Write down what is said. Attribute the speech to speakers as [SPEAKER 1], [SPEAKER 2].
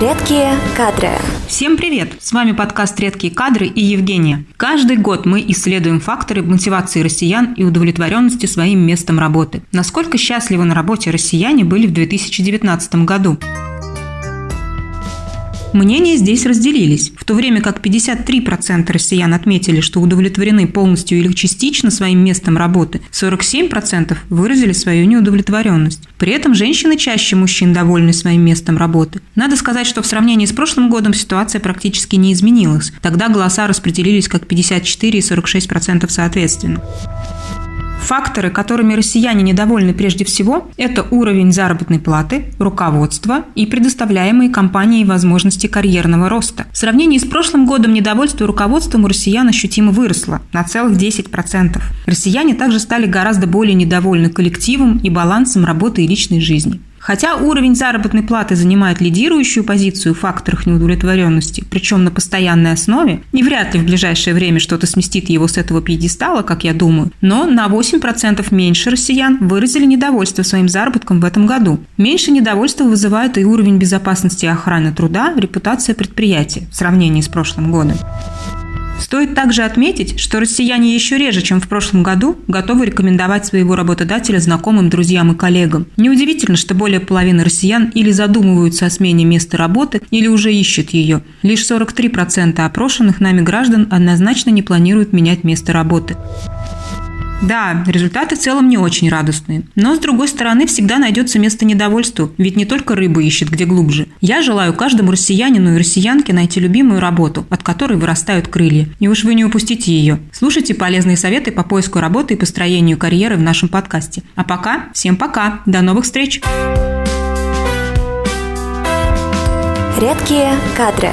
[SPEAKER 1] Редкие кадры.
[SPEAKER 2] Всем привет! С вами подкаст «Редкие кадры» и Евгения. Каждый год мы исследуем факторы мотивации россиян и удовлетворенности своим местом работы. Насколько счастливы на работе россияне были в 2019 году? Мнения здесь разделились, в то время как 53% россиян отметили, что удовлетворены полностью или частично своим местом работы, 47% выразили свою неудовлетворенность. При этом женщины чаще мужчин довольны своим местом работы. Надо сказать, что в сравнении с прошлым годом ситуация практически не изменилась. Тогда голоса распределились как 54 и 46% соответственно. Факторы, которыми россияне недовольны прежде всего, это уровень заработной платы, руководство и предоставляемые компанией возможности карьерного роста. В сравнении с прошлым годом недовольство руководством у россиян ощутимо выросло на целых 10%. Россияне также стали гораздо более недовольны коллективом и балансом работы и личной жизни. Хотя уровень заработной платы занимает лидирующую позицию в факторах неудовлетворенности, причем на постоянной основе, и вряд ли в ближайшее время что-то сместит его с этого пьедестала, как я думаю, но на 8% меньше россиян выразили недовольство своим заработком в этом году. Меньше недовольства вызывает и уровень безопасности и охраны труда, репутация предприятия в сравнении с прошлым годом. Стоит также отметить, что россияне еще реже, чем в прошлом году, готовы рекомендовать своего работодателя знакомым, друзьям и коллегам. Неудивительно, что более половины россиян или задумываются о смене места работы, или уже ищут ее. Лишь 43% опрошенных нами граждан однозначно не планируют менять место работы. Да, результаты в целом не очень радостные. Но, с другой стороны, всегда найдется место недовольству, ведь не только рыба ищет где глубже. Я желаю каждому россиянину и россиянке найти любимую работу, от которой вырастают крылья. И уж вы не упустите ее. Слушайте полезные советы по поиску работы и построению карьеры в нашем подкасте. А пока, всем пока, до новых встреч!
[SPEAKER 1] Редкие кадры.